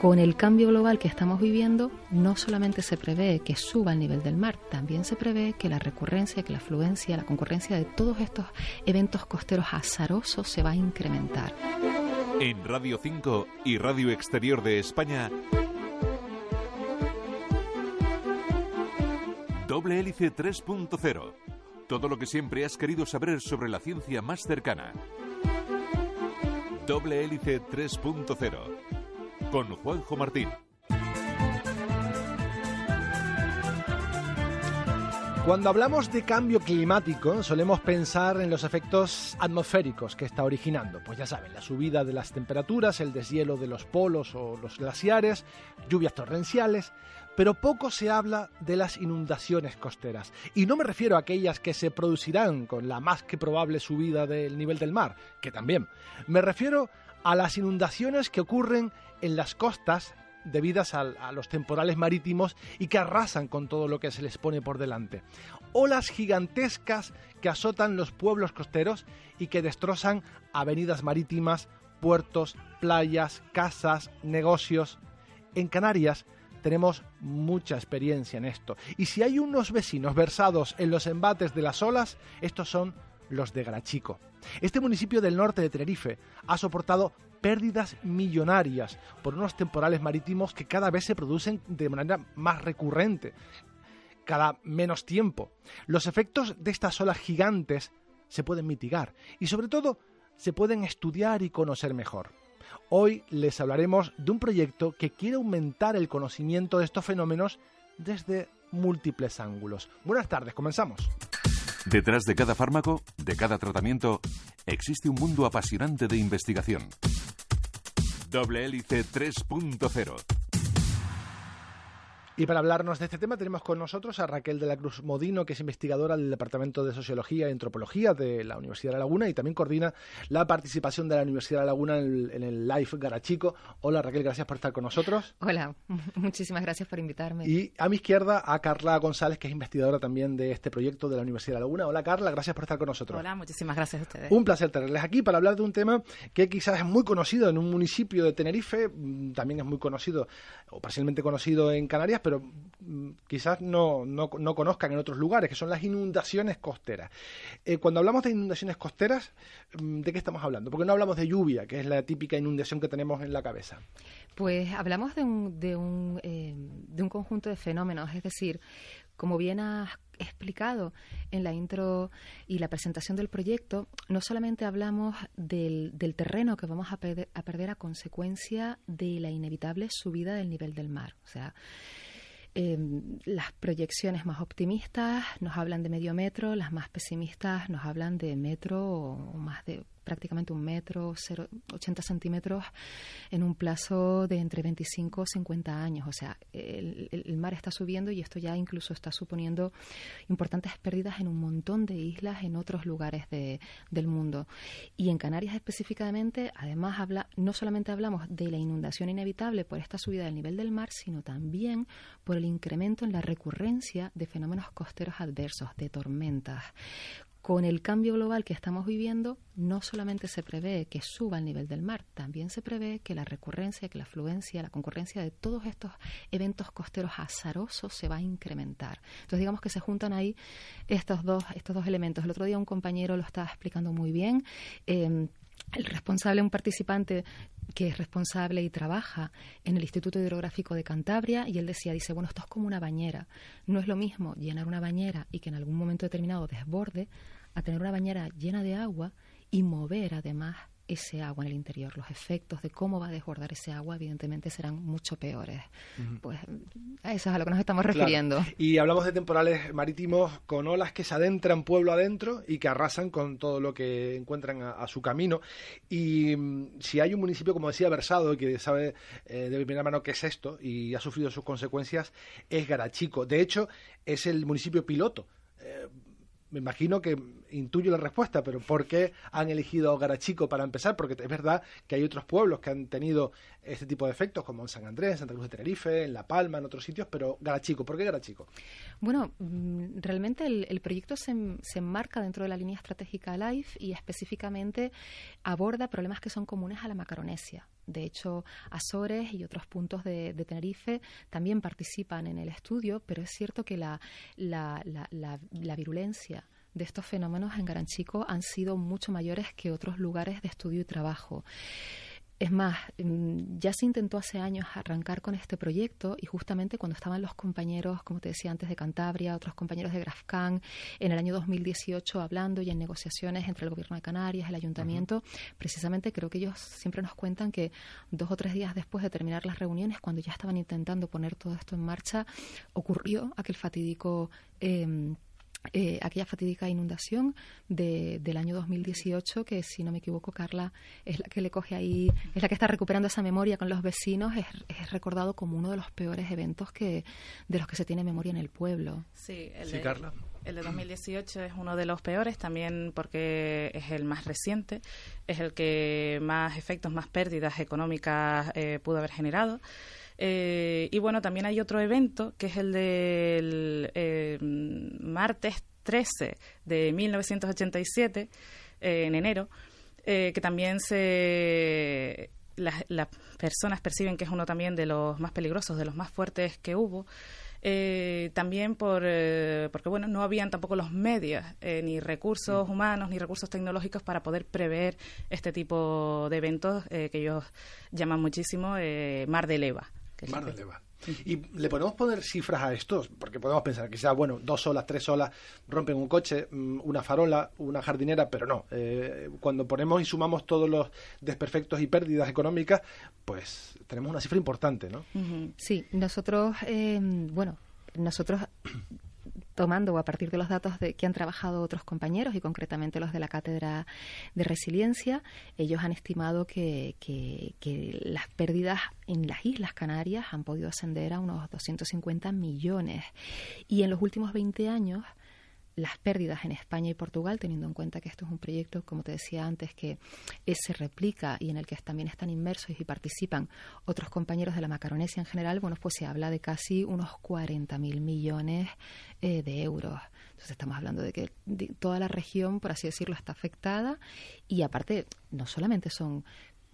Con el cambio global que estamos viviendo, no solamente se prevé que suba el nivel del mar, también se prevé que la recurrencia, que la afluencia, la concurrencia de todos estos eventos costeros azarosos se va a incrementar. En Radio 5 y Radio Exterior de España, Doble Hélice 3.0. Todo lo que siempre has querido saber sobre la ciencia más cercana. Doble Hélice 3.0. Con Juanjo Martín. Cuando hablamos de cambio climático, solemos pensar en los efectos atmosféricos que está originando. Pues ya saben, la subida de las temperaturas, el deshielo de los polos o los glaciares, lluvias torrenciales pero poco se habla de las inundaciones costeras. Y no me refiero a aquellas que se producirán con la más que probable subida del nivel del mar, que también. Me refiero a las inundaciones que ocurren en las costas debidas a, los temporales marítimos y que arrasan con todo lo que se les pone por delante. Olas gigantescas que azotan los pueblos costeros y que destrozan avenidas marítimas, puertos, playas, casas, negocios. En Canarias tenemos mucha experiencia en esto. Y si hay unos vecinos versados en los embates de las olas, estos son los de Garachico. Este municipio del norte de Tenerife ha soportado pérdidas millonarias por unos temporales marítimos que cada vez se producen de manera más recurrente, cada menos tiempo. Los efectos de estas olas gigantes se pueden mitigar y sobre todo se pueden estudiar y conocer mejor. Hoy les hablaremos de un proyecto que quiere aumentar el conocimiento de estos fenómenos desde múltiples ángulos. Buenas tardes, comenzamos. Detrás de cada fármaco, de cada tratamiento, existe un mundo apasionante de investigación. Doble Hélice 3.0 y para hablarnos de este tema tenemos con nosotros a Raquel de la Cruz Modino, que es investigadora del Departamento de Sociología y Antropología de la Universidad de La Laguna y también coordina la participación de la Universidad de La Laguna en el, Live Garachico. Hola Raquel, gracias por estar con nosotros. Hola, muchísimas gracias por invitarme. Y a mi izquierda a Carla González, que es investigadora también de este proyecto de la Universidad de La Laguna. Hola Carla, gracias por estar con nosotros. Hola, muchísimas gracias a ustedes. Un placer tenerles aquí para hablar de un tema que quizás es muy conocido en un municipio de Tenerife, mm, también es muy conocido o parcialmente conocido en Canarias, pero mm, quizás no, no, conozcan en otros lugares, que son las inundaciones costeras. Eh, cuando hablamos de inundaciones costeras, mm, ¿de qué estamos hablando? Porque no hablamos de lluvia, que es la típica inundación que tenemos en la cabeza. Pues hablamos de un, de un, eh, de un conjunto de fenómenos, es decir, como bien has explicado en la intro y la presentación del proyecto, no solamente hablamos del, del terreno que vamos a, a perder a consecuencia de la inevitable subida del nivel del mar. O sea, Em, las proyecciones más optimistas nos hablan de medio metro, las más pesimistas nos hablan de metro o más de prácticamente un metro, 80 centímetros en un plazo de entre 25 y 50 años. O sea, el, mar está subiendo y esto ya incluso está suponiendo importantes pérdidas en un montón de islas en otros lugares del mundo. Y en Canarias específicamente, además, habla, no solamente hablamos de la inundación inevitable por esta subida del nivel del mar, sino también por el incremento en la recurrencia de fenómenos costeros adversos, de tormentas con el cambio global que estamos viviendo, no solamente se prevé que suba el nivel del mar, también se prevé que la recurrencia, que la afluencia, la concurrencia de todos estos eventos costeros azarosos se va a incrementar. Entonces digamos que se juntan ahí estos dos, estos dos elementos. El otro día un compañero lo estaba explicando muy bien. Em, el responsable, un participante que es responsable y trabaja en el Instituto Hidrográfico de Cantabria y él decía, dice, bueno, esto es como una bañera. No es lo mismo llenar una bañera y que en algún momento determinado desborde a tener una bañera llena de agua y mover además ese agua en el interior. Los efectos de cómo va a desbordar ese agua, evidentemente, serán mucho peores. Pues a eso es a lo que nos estamos refiriendo. Y hablamos de temporales marítimos con olas que se adentran pueblo adentro y que arrasan con todo lo que encuentran a, su camino. Y mm, si hay un municipio, como decía, versado, que sabe eh, de primera mano qué es esto y ha sufrido sus consecuencias, es Garachico. De hecho, es el municipio piloto. Eh, me imagino que intuyo la respuesta, pero ¿por qué han elegido Garachico para empezar? Porque es verdad que hay otros pueblos que han tenido este tipo de efectos, como en San Andrés, en Santa Cruz de Tenerife, en La Palma, en otros sitios, pero Garachico, ¿por qué Garachico? Bueno, mm, realmente el, proyecto se, se, enmarca dentro de la línea estratégica LIFE y específicamente aborda problemas que son comunes a la Macaronesia De hecho, Azores y otros puntos de, Tenerife también participan en el estudio, pero es cierto que la, la, la virulencia de estos fenómenos en Garanchico han sido mucho mayores que otros lugares de estudio y trabajo. Es más, mm, ya se intentó hace años arrancar con este proyecto y justamente cuando estaban los compañeros, como te decía antes, de Cantabria, otros compañeros de Grafcan, en el año 2018 hablando y en negociaciones entre el Gobierno de Canarias, el Ayuntamiento, precisamente creo que ellos siempre nos cuentan que dos o tres días después de terminar las reuniones, cuando ya estaban intentando poner todo esto en marcha, ocurrió aquel fatídico... Eh, eh, aquella fatídica inundación de, del año 2018, que si no me equivoco, Carla es la que le coge ahí, es la que está recuperando esa memoria con los vecinos, es, recordado como uno de los peores eventos que de los que se tiene memoria en el pueblo. Sí, el de, Carla. El de 2018 es uno de los peores también porque es el más reciente, es el que más efectos, más pérdidas económicas eh, pudo haber generado. Eh, y bueno, también hay otro evento que es el del eh, martes 13 de 1987, eh, en enero, que también se las, personas perciben que es uno también de los más peligrosos, de los más fuertes que hubo. también por, porque bueno no habían tampoco los medios ni recursos mm. humanos ni recursos tecnológicos para poder prever este tipo de eventos que ellos llaman muchísimo mar de leva Y le podemos poner cifras a esto, porque podemos pensar que sea, bueno, dos olas, tres olas rompen un coche, mm, una farola, una jardinera, pero no. Eh, cuando ponemos y sumamos todos los desperfectos y pérdidas económicas, pues tenemos una cifra importante, ¿no? Sí, nosotros, eh, bueno, nosotros tomando a partir de los datos de, que han trabajado otros compañeros y concretamente los de la Cátedra de Resiliencia, ellos han estimado que, que las pérdidas en las Islas Canarias han podido ascender a unos 250 millones. Y en los últimos 20 años, las pérdidas en España y Portugal, teniendo en cuenta que esto es un proyecto, como te decía antes, que se replica y en el que también están inmersos y participan otros compañeros de la Macaronesia en general, bueno, pues se habla de casi unos 40.000 millones eh, de euros. Entonces estamos hablando de que toda la región, por así decirlo, está afectada y aparte no solamente son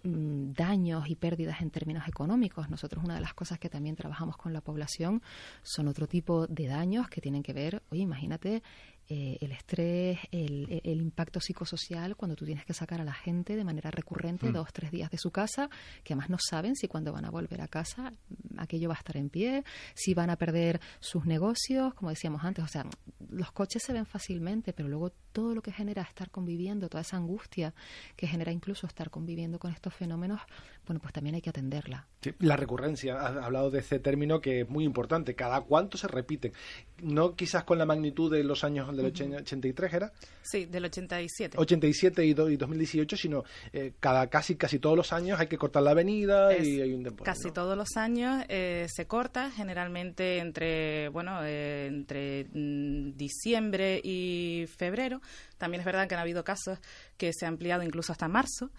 mm, daños y pérdidas en términos económicos. Nosotros una de las cosas que también trabajamos con la población son otro tipo de daños que tienen que ver, oye, imagínate eh, el estrés, el, el, impacto psicosocial cuando tú tienes que sacar a la gente de manera recurrente mm. dos, tres días de su casa, que además no saben si cuando van a volver a casa mm, aquello va a estar en pie, si van a perder sus negocios, como decíamos antes, o sea, los coches se ven fácilmente, pero luego todo lo que genera estar conviviendo, toda esa angustia que genera incluso estar conviviendo con estos fenómenos, bueno, pues también hay que atenderla. la recurrencia, has hablado de ese término que es muy importante, cada cuánto se repiten, no quizás con la magnitud de los años del 83 era. Sí, del 87. 87 y, y 2018, sino eh, cada casi casi todos los años hay que cortar la avenida y hay un temporal. Casi todos los años eh, se corta, generalmente entre bueno eh, entre mm, diciembre y febrero. También es verdad que han habido casos que se ha ampliado incluso hasta marzo.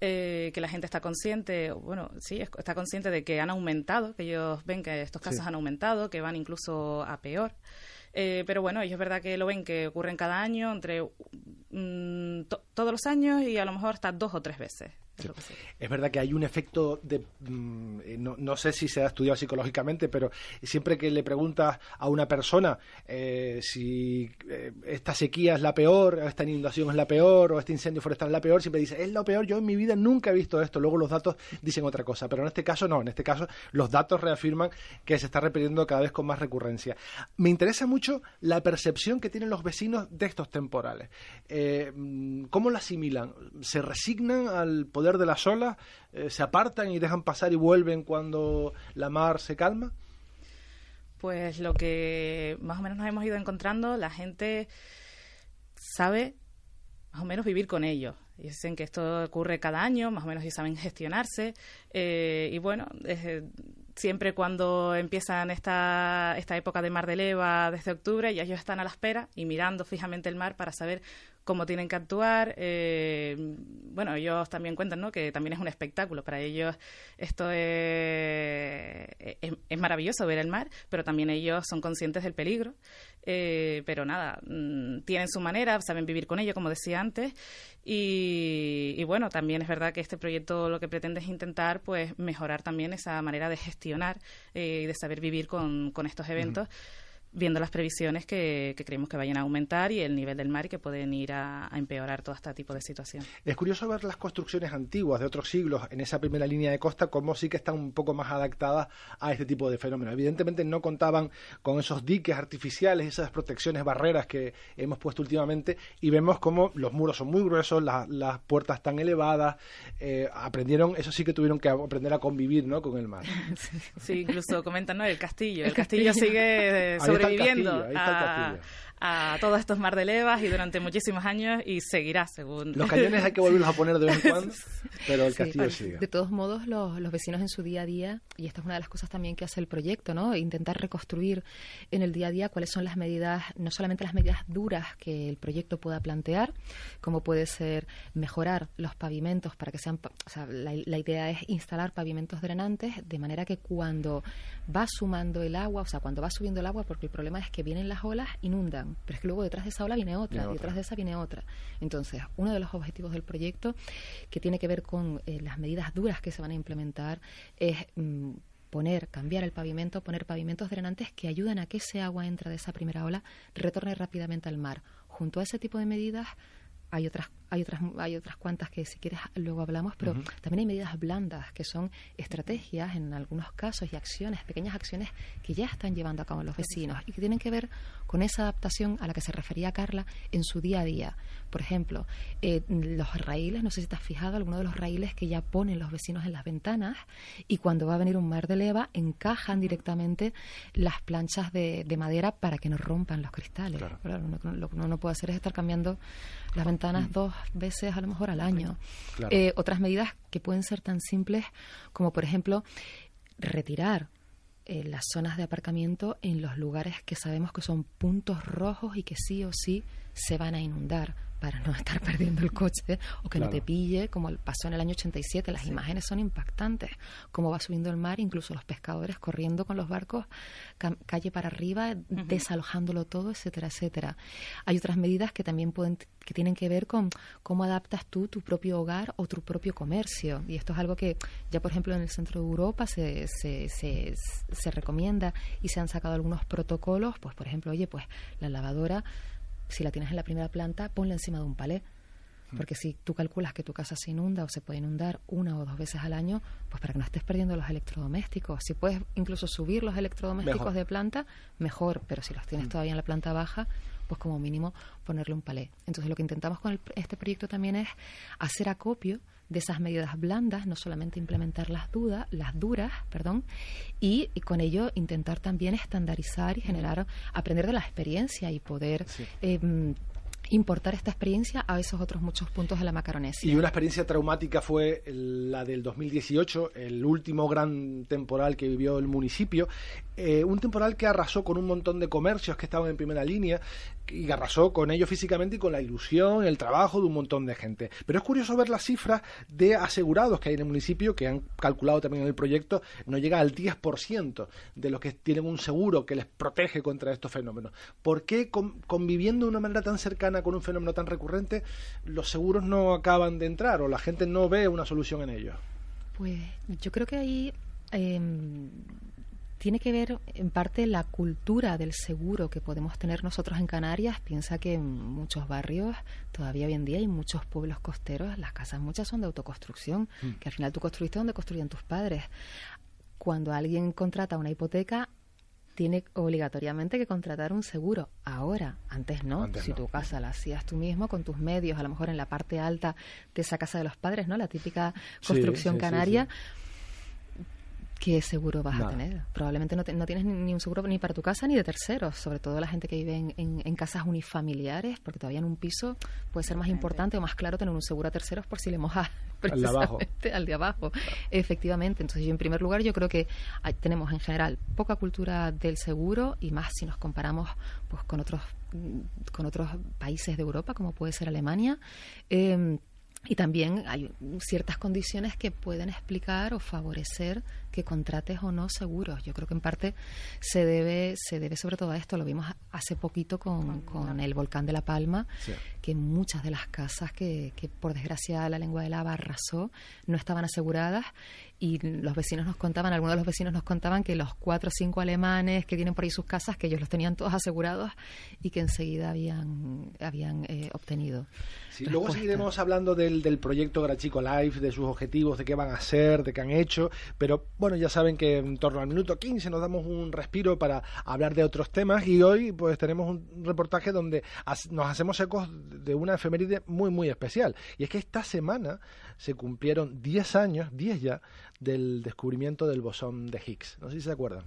que la gente está consciente, bueno, sí, está consciente de que han aumentado, que ellos ven que estos casos han aumentado, que van incluso a peor. Eh, pero bueno, ellos es verdad que lo ven que ocurren cada año, entre mm, todos los años y a lo mejor hasta dos o tres veces. Es verdad que hay un efecto de. Mm, eh, no, sé si se ha estudiado psicológicamente, pero siempre que le preguntas a una persona eh, si eh, esta sequía es la peor, esta inundación es la peor, o este incendio forestal es la peor, siempre dice, es lo peor, yo en mi vida nunca he visto esto. Luego los datos dicen otra cosa, pero en este caso no, en este caso los datos reafirman que se está repitiendo cada vez con más recurrencia. Me interesa mucho la percepción que tienen los vecinos de estos temporales. Mm, ¿Cómo lo asimilan? ¿Se resignan al poder de las olas, eh, se apartan y dejan pasar y vuelven cuando la mar se calma? Pues lo que más o menos nos hemos ido encontrando, la gente sabe más o menos vivir con ello. Dicen que esto ocurre cada año, más o menos y saben gestionarse. Eh, y bueno, siempre cuando empiezan esta, esta época de mar de leva desde octubre, ya ellos están a la espera y mirando fijamente el mar para saber cómo tienen que actuar. Eh, bueno, ellos también cuentan ¿no? que también es un espectáculo. Para ellos esto es, es, maravilloso ver el mar, pero también ellos son conscientes del peligro. Eh, pero nada, mm, tienen su manera, saben vivir con ello, como decía antes. Y, bueno, también es verdad que este proyecto lo que pretende es intentar pues mejorar también esa manera de gestionar eh, y de saber vivir con, estos eventos viendo las previsiones que, creemos que vayan a aumentar y el nivel del mar y que pueden ir a, empeorar todo este tipo de situación. Es curioso ver las construcciones antiguas de otros siglos en esa primera línea de costa, como sí que están un poco más adaptadas a este tipo de fenómenos. Evidentemente no contaban con esos diques artificiales, esas protecciones, barreras que hemos puesto últimamente y vemos como los muros son muy gruesos, las puertas están elevadas, eh, aprendieron, eso sí que tuvieron que aprender a convivir ¿no? con el mar. Sí, incluso comentan, ¿no? El castillo, el castillo sigue eh, sobreviviendo a, todos estos mar de levas y durante muchísimos años y seguirá según... Los cañones hay que volverlos a poner de vez en cuando, pero el castillo sigue. De todos modos, los, los, vecinos en su día a día, y esta es una de las cosas también que hace el proyecto, ¿no? Intentar reconstruir en el día a día cuáles son las medidas, no solamente las medidas duras que el proyecto pueda plantear, como puede ser mejorar los pavimentos para que sean... O sea, la, la idea es instalar pavimentos drenantes de manera que cuando va sumando el agua, o sea, cuando va subiendo el agua, porque el problema es que vienen las olas, inundan, pero es que luego detrás de esa ola viene otra, y detrás de esa viene otra. Entonces, uno de los objetivos del proyecto, que tiene que ver con eh, las medidas duras que se van a implementar, es mm, poner, cambiar el pavimento, poner pavimentos drenantes que ayuden a que ese agua entra de esa primera ola retorne rápidamente al mar. Junto a ese tipo de medidas hay otras hay otras hay otras cuantas que si quieres luego hablamos pero también hay medidas blandas que son estrategias en algunos casos y acciones pequeñas acciones que ya están llevando a cabo los vecinos y que tienen que ver con esa adaptación a la que se refería Carla en su día a día. Por ejemplo eh, los raíles no sé si te has fijado alguno de los raíles que ya ponen los vecinos en las ventanas y cuando va a venir un mar de leva encajan directamente las planchas de, madera para que no rompan los cristales. Lo que uno no puede hacer es estar cambiando las ventanas mm. dos veces a lo mejor al año. Eh, otras medidas que pueden ser tan simples como, por ejemplo, retirar eh, las zonas de aparcamiento en los lugares que sabemos que son puntos rojos y que sí o sí se van a inundar para no estar perdiendo el coche o que no te pille, como pasó en el año 87. Las imágenes son impactantes, cómo va subiendo el mar, incluso los pescadores corriendo con los barcos calle para arriba, desalojándolo todo, etcétera, etcétera. Hay otras medidas que también pueden que tienen que ver con cómo adaptas tú tu propio hogar o tu propio comercio. Y esto es algo que ya, por ejemplo, en el centro de Europa se, se, se, se recomienda y se han sacado algunos protocolos, pues, por ejemplo, oye, pues la lavadora si la tienes en la primera planta, ponla encima de un palé. Porque si tú calculas que tu casa se inunda o se puede inundar una o dos veces al año, pues para que no estés perdiendo los electrodomésticos. Si puedes incluso subir los electrodomésticos de planta, mejor. Pero si los tienes mm. todavía en la planta baja, pues como mínimo ponerle un palé. Entonces lo que intentamos con este proyecto también es hacer acopio de esas medidas blandas, no solamente implementar las dudas, las duras, perdón, y, con ello intentar también estandarizar y generar, aprender de la experiencia y poder em, importar esta experiencia a esos otros muchos puntos de la Macaronesia. Y una experiencia traumática fue la del 2018, el último gran temporal que vivió el municipio, eh, un temporal que arrasó con un montón de comercios que estaban en primera línea y arrasó con ellos físicamente y con la ilusión, el trabajo de un montón de gente. Pero es curioso ver las cifras de asegurados que hay en el municipio, que han calculado también en el proyecto, no llega al 10% de los que tienen un seguro que les protege contra estos fenómenos. ¿Por qué conviviendo de una manera tan cercana con un fenómeno tan recurrente, los seguros no acaban de entrar o la gente no ve una solución en ellos? Pues yo creo que ahí em, tiene que ver en parte la cultura del seguro que podemos tener nosotros en Canarias. Piensa que en muchos barrios todavía hoy en día hay muchos pueblos costeros, las casas muchas son de autoconstrucción, mm. que al final tú construiste donde construyen tus padres. Cuando alguien contrata una hipoteca, tiene obligatoriamente que contratar un seguro. Ahora, antes no. si tu casa la hacías tú mismo con tus medios, a lo mejor en la parte alta de esa casa de los padres, ¿no? La típica construcción canaria. ¿Qué seguro vas a tener? Probablemente no, no tienes ni, un seguro ni para tu casa ni de terceros, sobre todo la gente que vive en, en, casas unifamiliares, porque todavía en un piso puede ser más importante o más claro tener un seguro a terceros por si le mojas al de abajo. Al de abajo. Efectivamente. Entonces, yo en primer lugar, yo creo que tenemos en general poca cultura del seguro y más si nos comparamos pues con otros con otros países de Europa, como puede ser Alemania. Eh, y también hay ciertas condiciones que pueden explicar o favorecer que contrates o no seguros. Yo creo que en parte se debe, se debe sobre todo a esto. Lo vimos hace poquito con, con el volcán de La Palma, que muchas de las casas que, que por desgracia la lengua de lava arrasó no estaban aseguradas y los vecinos nos contaban, algunos de los vecinos nos contaban que los cuatro o cinco alemanes que tienen por ahí sus casas, que ellos los tenían todos asegurados y que enseguida habían, habían eh, obtenido. Sí, luego seguiremos hablando del, del proyecto Grachico Life, de sus objetivos, de qué van a hacer, de qué han hecho, pero bueno, ya saben que en torno al minuto 15 nos damos un respiro para hablar de otros temas y hoy pues tenemos un reportaje donde nos hacemos ecos de una efeméride muy muy especial y es que esta semana se cumplieron 10 años, 10 ya, del descubrimiento del bosón de Higgs. No sé si se acuerdan.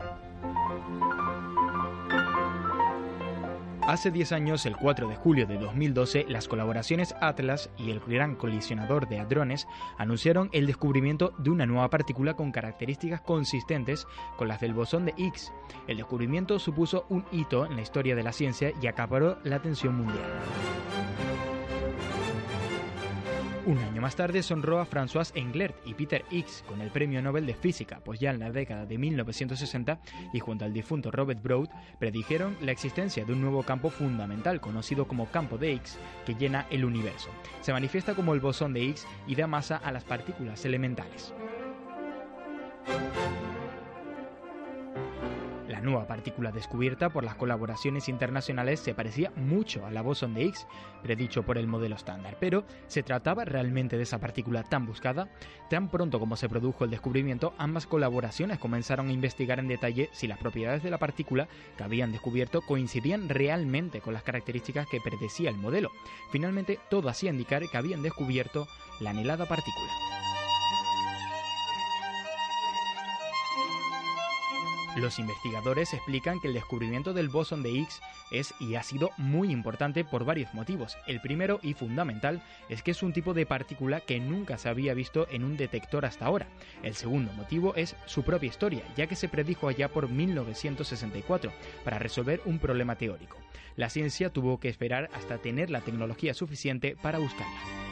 Hace 10 años, el 4 de julio de 2012, las colaboraciones Atlas y el Gran Colisionador de Hadrones anunciaron el descubrimiento de una nueva partícula con características consistentes con las del bosón de Higgs. El descubrimiento supuso un hito en la historia de la ciencia y acaparó la atención mundial. Un año más tarde sonró a François Englert y Peter Higgs con el Premio Nobel de Física, pues ya en la década de 1960 y junto al difunto Robert Broad predijeron la existencia de un nuevo campo fundamental conocido como campo de Higgs que llena el universo. Se manifiesta como el bosón de Higgs y da masa a las partículas elementales. La nueva partícula descubierta por las colaboraciones internacionales se parecía mucho a la bosón de Higgs, predicho por el modelo estándar, pero ¿se trataba realmente de esa partícula tan buscada? Tan pronto como se produjo el descubrimiento, ambas colaboraciones comenzaron a investigar en detalle si las propiedades de la partícula que habían descubierto coincidían realmente con las características que predecía el modelo. Finalmente, todo hacía indicar que habían descubierto la anhelada partícula. Los investigadores explican que el descubrimiento del bosón de Higgs es y ha sido muy importante por varios motivos. El primero y fundamental es que es un tipo de partícula que nunca se había visto en un detector hasta ahora. El segundo motivo es su propia historia, ya que se predijo allá por 1964 para resolver un problema teórico. La ciencia tuvo que esperar hasta tener la tecnología suficiente para buscarla.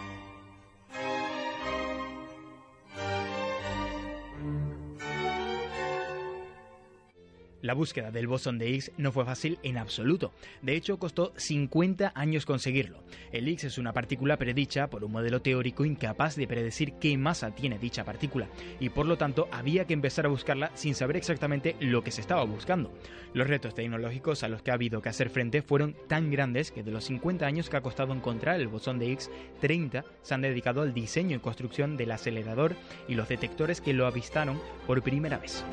La búsqueda del bosón de Higgs no fue fácil en absoluto. De hecho, costó 50 años conseguirlo. El Higgs es una partícula predicha por un modelo teórico incapaz de predecir qué masa tiene dicha partícula, y por lo tanto había que empezar a buscarla sin saber exactamente lo que se estaba buscando. Los retos tecnológicos a los que ha habido que hacer frente fueron tan grandes que de los 50 años que ha costado encontrar el bosón de Higgs, 30 se han dedicado al diseño y construcción del acelerador y los detectores que lo avistaron por primera vez.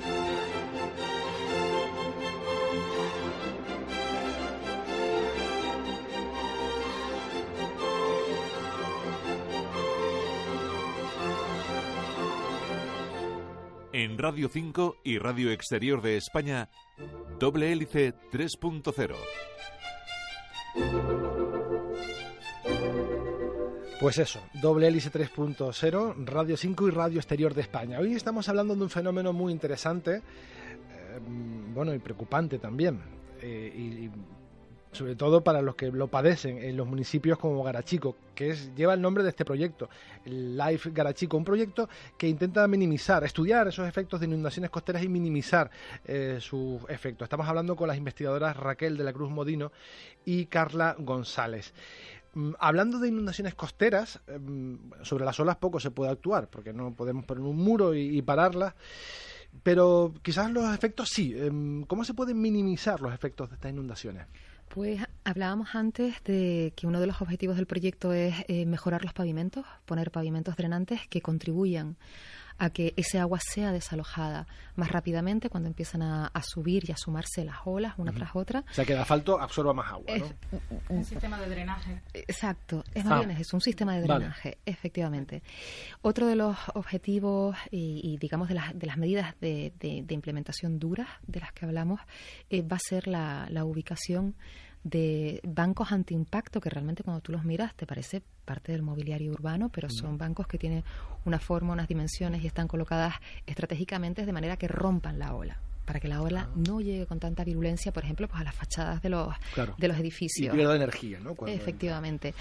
En Radio 5 y Radio Exterior de España, Doble Hélice 3.0. Pues eso, Doble Hélice 3.0, Radio 5 y Radio Exterior de España. Hoy estamos hablando de un fenómeno muy interesante, eh, bueno, y preocupante también. Eh, sobre todo para los que lo padecen en los municipios como Garachico, que es, lleva el nombre de este proyecto, el Life Garachico, un proyecto que intenta minimizar, estudiar esos efectos de inundaciones costeras y minimizar eh, sus efectos. Estamos hablando con las investigadoras Raquel de la Cruz Modino y Carla González. Mm, hablando de inundaciones costeras, em, sobre las olas poco se puede actuar, porque no podemos poner un muro y, pararlas pero quizás los efectos sí. Em, ¿Cómo se pueden minimizar los efectos de estas inundaciones? Pues hablábamos antes de que uno de los objetivos del proyecto es eh, mejorar los pavimentos, poner pavimentos drenantes que contribuyan a que ese agua sea desalojada más rápidamente cuando empiezan a, subir y a sumarse las olas una tras otra. O sea, que el asfalto absorba más agua, ¿no? un sistema de drenaje. Exacto, es más bien es un sistema de drenaje, efectivamente. Otro de los objetivos y, digamos de las, de las medidas de, de, implementación duras de las que hablamos eh, va a ser la, la ubicación de bancos antiimpacto que realmente cuando tú los miras te parece parte del mobiliario urbano, pero son bancos que tienen una forma, unas dimensiones y están colocadas estratégicamente de manera que rompan la ola para que la ola ah. no llegue con tanta virulencia, por ejemplo, pues a las fachadas de los de los edificios. Y pierda energía, ¿no? Efectivamente.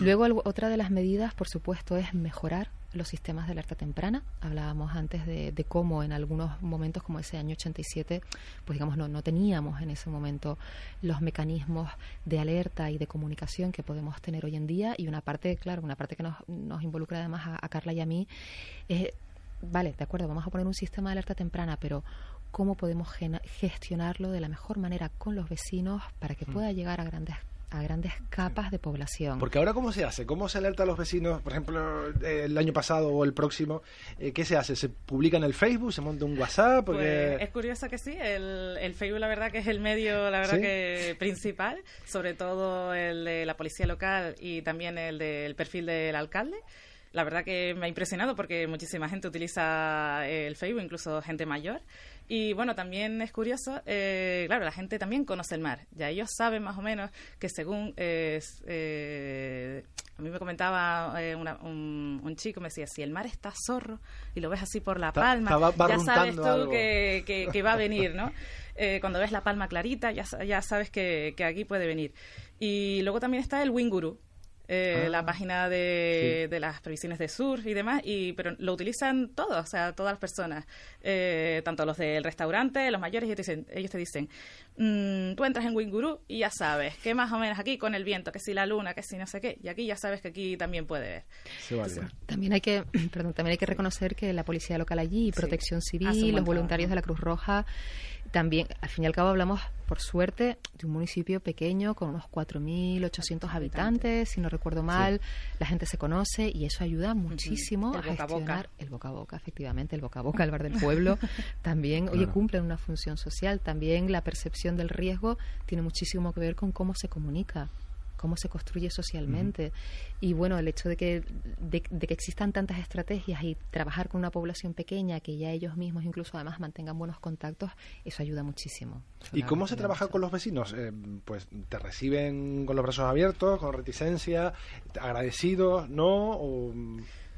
Luego otra de las medidas, por supuesto, es mejorar los sistemas de alerta temprana. Hablábamos antes de, cómo en algunos momentos, como ese año 87, pues digamos, no, no teníamos en ese momento los mecanismos de alerta y de comunicación que podemos tener hoy en día. Y una parte, claro, una parte que nos, nos involucra además a, a Carla y a mí es, vale, de acuerdo, vamos a poner un sistema de alerta temprana, pero cómo podemos gestionarlo de la mejor manera con los vecinos para que mm. pueda llegar a grandes a grandes capas de población. Porque ahora, ¿cómo se hace? ¿Cómo se alerta a los vecinos? Por ejemplo, el año pasado o el próximo, eh, ¿qué se hace? ¿Se publica en el Facebook? ¿Se monta un WhatsApp? Porque... Pues, es curioso que sí. El, el, Facebook, la verdad, que es el medio, la verdad, que principal. Sobre todo el de la policía local y también el del perfil del alcalde la verdad que me ha impresionado porque muchísima gente utiliza el Facebook, incluso gente mayor. Y bueno, también es curioso, eh, claro, la gente también conoce el mar. Ya ellos saben más o menos que según... Eh, a mí me comentaba eh, un, chico, me decía, si el mar está zorro y lo ves así por la palma, ya sabes tú que, que, va a venir, ¿no? cuando ves la palma clarita, ya, ya sabes que, que aquí puede venir. Y luego también está el Winguru, eh, la ah, página de, de, las previsiones de surf y demás, y pero lo utilizan todos, o sea, todas las personas, eh, tanto los del restaurante, los mayores, ellos te dicen, ellos te dicen mm, tú entras en Winguru y ya sabes que más o menos aquí con el viento, que si la luna, que si no sé qué, y aquí ya sabes que aquí también puede ver. también hay que, perdón, también hay que reconocer que la policía local allí, Protección Civil, los voluntarios de la Cruz Roja, también, al fin y al cabo, hablamos, por suerte, de un municipio pequeño con unos 4.800 habitantes, si no recuerdo mal. La gente se conoce y eso ayuda muchísimo a gestionar el boca a boca, efectivamente, el boca a boca, el bar del pueblo. también, oye, cumplen una función social. También la percepción del riesgo tiene muchísimo que ver con cómo se comunica cómo se construye socialmente. Y bueno, el hecho de que, de, que existan tantas estrategias y trabajar con una población pequeña, que ya ellos mismos incluso además mantengan buenos contactos, eso ayuda muchísimo. ¿Y cómo se trabaja con los vecinos? Eh, pues te reciben con los brazos abiertos, con reticencia, agradecidos, ¿no?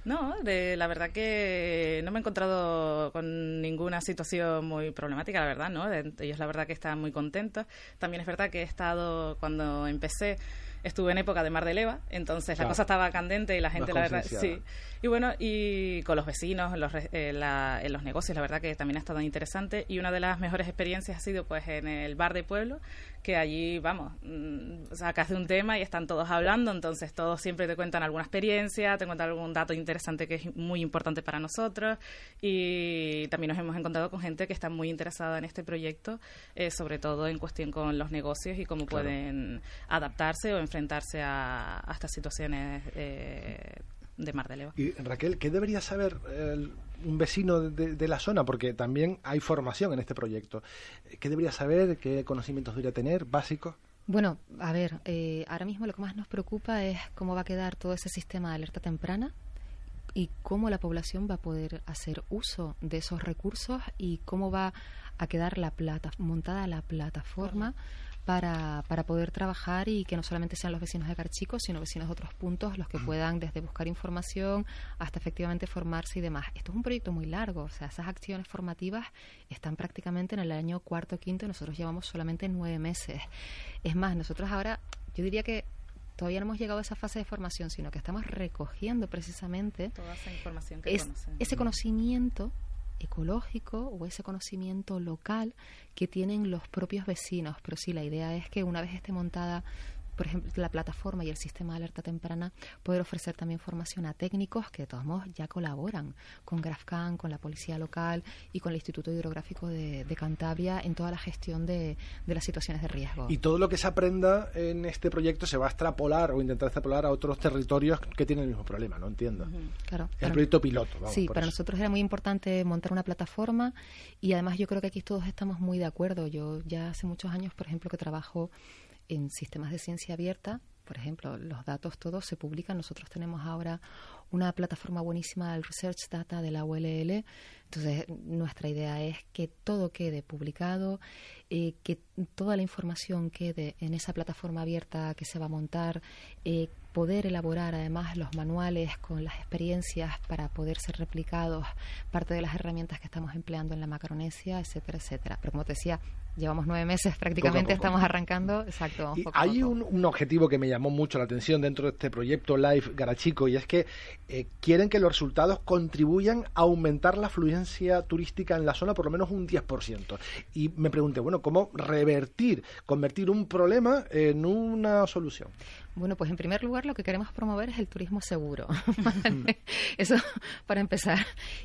No, de, la verdad que no me he encontrado con ninguna situación muy problemática, la verdad, ¿no? ellos la verdad que están muy contentos. También es verdad que he estado, cuando empecé, estuve en época de Mar de Leva, entonces la cosa estaba candente y la gente, la verdad, sí. Y bueno, y con los vecinos, en los, en los negocios, la verdad que también ha estado interesante. Y una de las mejores experiencias ha sido pues en el bar de pueblo, que allí, vamos, mm, sacas de un tema y están todos hablando, entonces todos siempre te cuentan alguna experiencia, te cuentan algún dato interesante que es muy importante para nosotros y también nos hemos encontrado con gente que está muy interesada en este proyecto, eh, sobre todo en cuestión con los negocios y cómo pueden adaptarse o enfrentarse a, estas situaciones eh, de Mar de Leva. Y Raquel, ¿qué debería saber un vecino de, la zona? Porque también hay formación en este proyecto. ¿Qué debería saber? ¿Qué conocimientos debería tener? ¿Básicos? Bueno, a ver, eh, ahora mismo lo que más nos preocupa es cómo va a quedar todo ese sistema de alerta temprana y cómo la población va a poder hacer uso de esos recursos y cómo va a quedar la plata, montada la plataforma para, para poder trabajar y que no solamente sean los vecinos de Carchico, sino vecinos de otros puntos los que puedan desde buscar información hasta efectivamente formarse y demás. Esto es un proyecto muy largo, o sea, esas acciones formativas están prácticamente en el año cuarto o quinto y nosotros llevamos solamente nueve meses. Es más, nosotros ahora, yo diría que todavía no hemos llegado a esa fase de formación, sino que estamos recogiendo precisamente toda esa información que ese conocimiento ecológico o ese conocimiento local que tienen los propios vecinos. Pero sí, la idea es que una vez esté montada por ejemplo, la plataforma y el sistema de alerta temprana, poder ofrecer también formación a técnicos que de todos modos ya colaboran con GrafCan, con la policía local y con el Instituto Hidrográfico de, Cantabria en toda la gestión de, las situaciones de riesgo. Y todo lo que se aprenda en este proyecto se va a extrapolar o intentar extrapolar a otros territorios que tienen el mismo problema, ¿no? Entiendo. Claro. Es el proyecto piloto. sí, para nosotros era muy importante montar una plataforma y además yo creo que aquí todos estamos muy de acuerdo. Yo ya hace muchos años, por ejemplo, que trabajo en sistemas de ciencia abierta, por ejemplo, los datos todos se publican. Nosotros tenemos ahora una plataforma buenísima del Research Data de la ULL. Entonces, nuestra idea es que todo quede publicado, eh, que toda la información quede en esa plataforma abierta que se va a montar, eh, poder elaborar además los manuales con las experiencias para poder ser replicados, parte de las herramientas que estamos empleando en la Macronesia, etcétera, etcétera. Pero como te decía, Llevamos nueve meses prácticamente, estamos arrancando. Exacto. Y hay Un, objetivo que me llamó mucho la atención dentro de este proyecto Live Garachico y es que eh, quieren que los resultados contribuyan a aumentar la afluencia turística en la zona por lo menos un 10%. Y me pregunté, bueno, ¿cómo revertir, convertir un problema en una solución? Bueno, pues en primer lugar lo que queremos promover es el turismo seguro. Eso para empezar.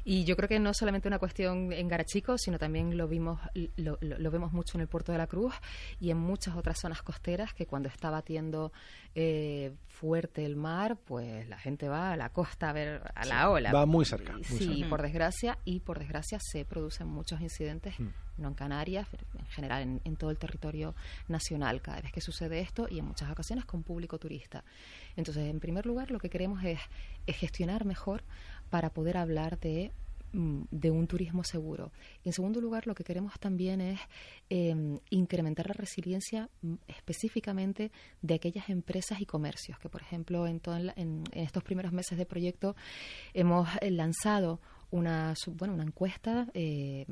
Y yo creo que no solamente una cuestión en Garachico, sino también lo vimos, lo, vemos mucho en el puerto de la Cruz y en muchas otras zonas costeras que cuando está batiendo eh, fuerte el mar, pues la gente va a la costa a ver a la ola. Va muy cerca. sí, por desgracia y por desgracia se producen muchos incidentes. Mm no en Canarias, en general en, todo el territorio nacional, cada vez que sucede esto y en muchas ocasiones con público turista. Entonces, en primer lugar, lo que queremos es, gestionar mejor para poder hablar de de un turismo seguro. Y en segundo lugar, lo que queremos también es em, incrementar la resiliencia mm, específicamente de aquellas empresas y comercios que, por ejemplo, en, en estos primeros meses de proyecto hemos eh, lanzado una, bueno, una encuesta eh,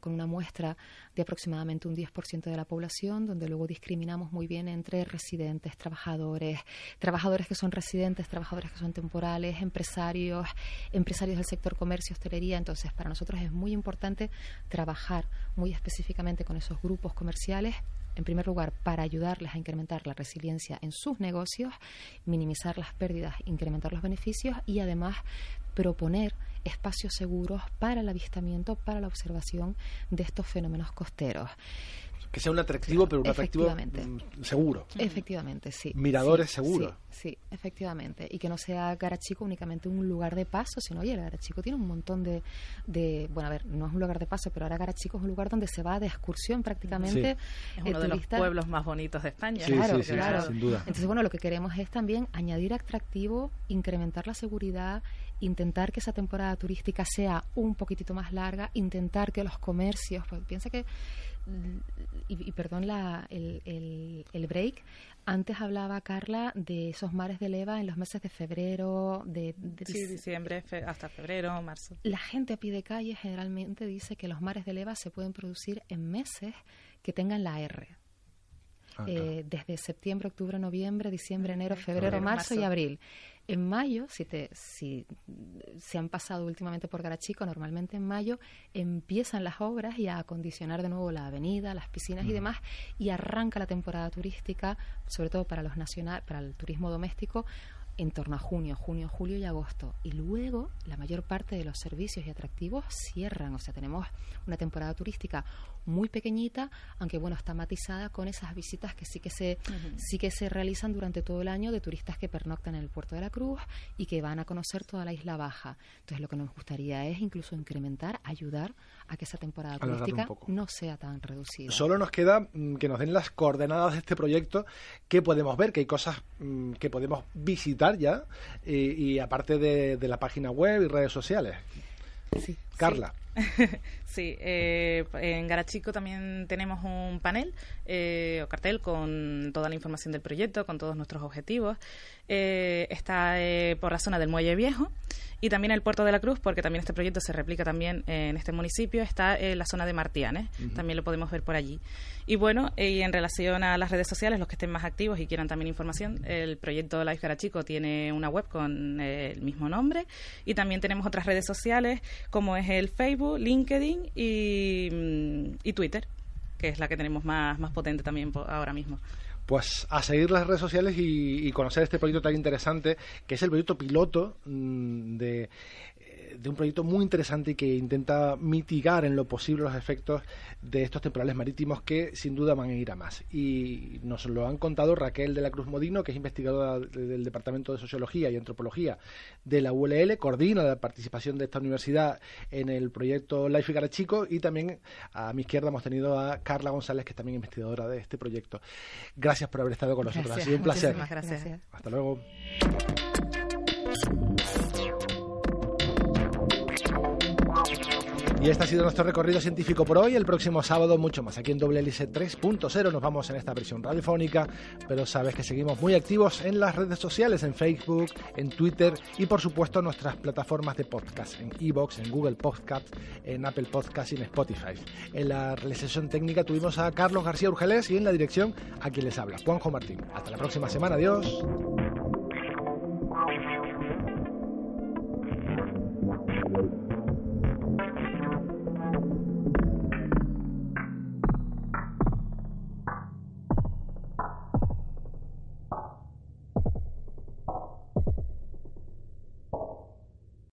con una muestra de aproximadamente un 10% de la población, donde luego discriminamos muy bien entre residentes, trabajadores, trabajadores que son residentes, trabajadores que son temporales, empresarios, empresarios del sector comercio, hostelería. Entonces, para nosotros es muy importante trabajar muy específicamente con esos grupos comerciales en primer lugar, para ayudarles a incrementar la resiliencia en sus negocios, minimizar las pérdidas, incrementar los beneficios y además proponer espacios seguros para el avistamiento, para la observación de estos fenómenos costeros. Que sea un atractivo, pero un atractivo mm, seguro. Efectivamente, sí. Miradores seguros. Sí, efectivamente. Y que no sea Garachico únicamente un lugar de paso, sino, oye, Garachico tiene un montón de, de, Bueno, a ver, no es un lugar de paso, pero ahora Garachico es un lugar donde se va de excursión prácticamente. Es uno de los pueblos más bonitos de España. claro, claro. sin duda. Entonces, bueno, lo que queremos es también añadir atractivo, incrementar la seguridad intentar que esa temporada turística sea un poquitito más larga, intentar que los comercios, pues piensa que, y, perdón la, el, el, break, antes hablaba Carla de esos mares de leva en los meses de febrero, de, sí, diciembre hasta febrero, marzo. La gente a pie de calle generalmente dice que los mares de leva se pueden producir en meses que tengan la R. Ah, eh, desde septiembre, octubre, noviembre, diciembre, enero, febrero, marzo, y abril. En mayo, si, te, si se han pasado últimamente por Garachico, normalmente en mayo empiezan las obras y a acondicionar de nuevo la avenida, las piscinas y demás, y arranca la temporada turística, sobre todo para los nacional, para el turismo doméstico, en torno a junio, junio, julio y agosto. Y luego la mayor parte de los servicios y atractivos cierran. O sea, tenemos una temporada turística muy pequeñita, aunque bueno, está matizada con esas visitas que sí que se sí que se realizan durante todo el año de turistas que pernoctan en el puerto de la Cruz y que van a conocer toda la isla baja. Entonces, lo que nos gustaría es incluso incrementar, ayudar a que esa temporada turística no sea tan reducida. Solo nos queda mm, que nos den las coordenadas de este proyecto, que podemos ver, que hay cosas mm, que podemos visitar ya, y, aparte de, la página web y redes sociales. Sí, Carla. Sí, eh, en Garachico también tenemos un panel eh, o cartel con toda la información del proyecto, con todos nuestros objetivos. Eh, está por la zona del Muelle Viejo y también el Puerto de la Cruz, porque también este proyecto se replica también en este municipio, está en la zona de Martianes, también lo podemos ver por allí. Y bueno, y en relación a las redes sociales, los que estén más activos y quieran también información, el proyecto Life Garachico tiene una web con el mismo nombre y también tenemos otras redes sociales como es el Facebook, LinkedIn y, y Twitter, que es la que tenemos más, más potente también ahora mismo. Pues a seguir las redes sociales y, conocer este proyecto tan interesante, que es el proyecto piloto mm, de de un proyecto muy interesante y que intenta mitigar en lo posible los efectos de estos temporales marítimos que sin duda van a ir a más. Y nos lo han contado Raquel de la Cruz Modino, que es investigadora del Departamento de Sociología y Antropología de la ULL, coordina la participación de esta universidad en el proyecto Life y Garachico y también a mi izquierda hemos tenido a Carla González, que es también investigadora de este proyecto. Gracias por haber estado con nosotros. Ha sido un placer. Gracias. Hasta luego. Y este ha sido nuestro recorrido científico por hoy. El próximo sábado, mucho más. Aquí en WLC 3.0 nos vamos en esta versión radiofónica, pero sabes que seguimos muy activos en las redes sociales, en Facebook, en Twitter y por supuesto en nuestras plataformas de podcast, en Evox, en Google Podcast, en Apple Podcast y en Spotify. En la realización técnica tuvimos a Carlos García Urgelés y en la dirección a quien les habla, Juanjo Martín. Hasta la próxima semana. Adiós.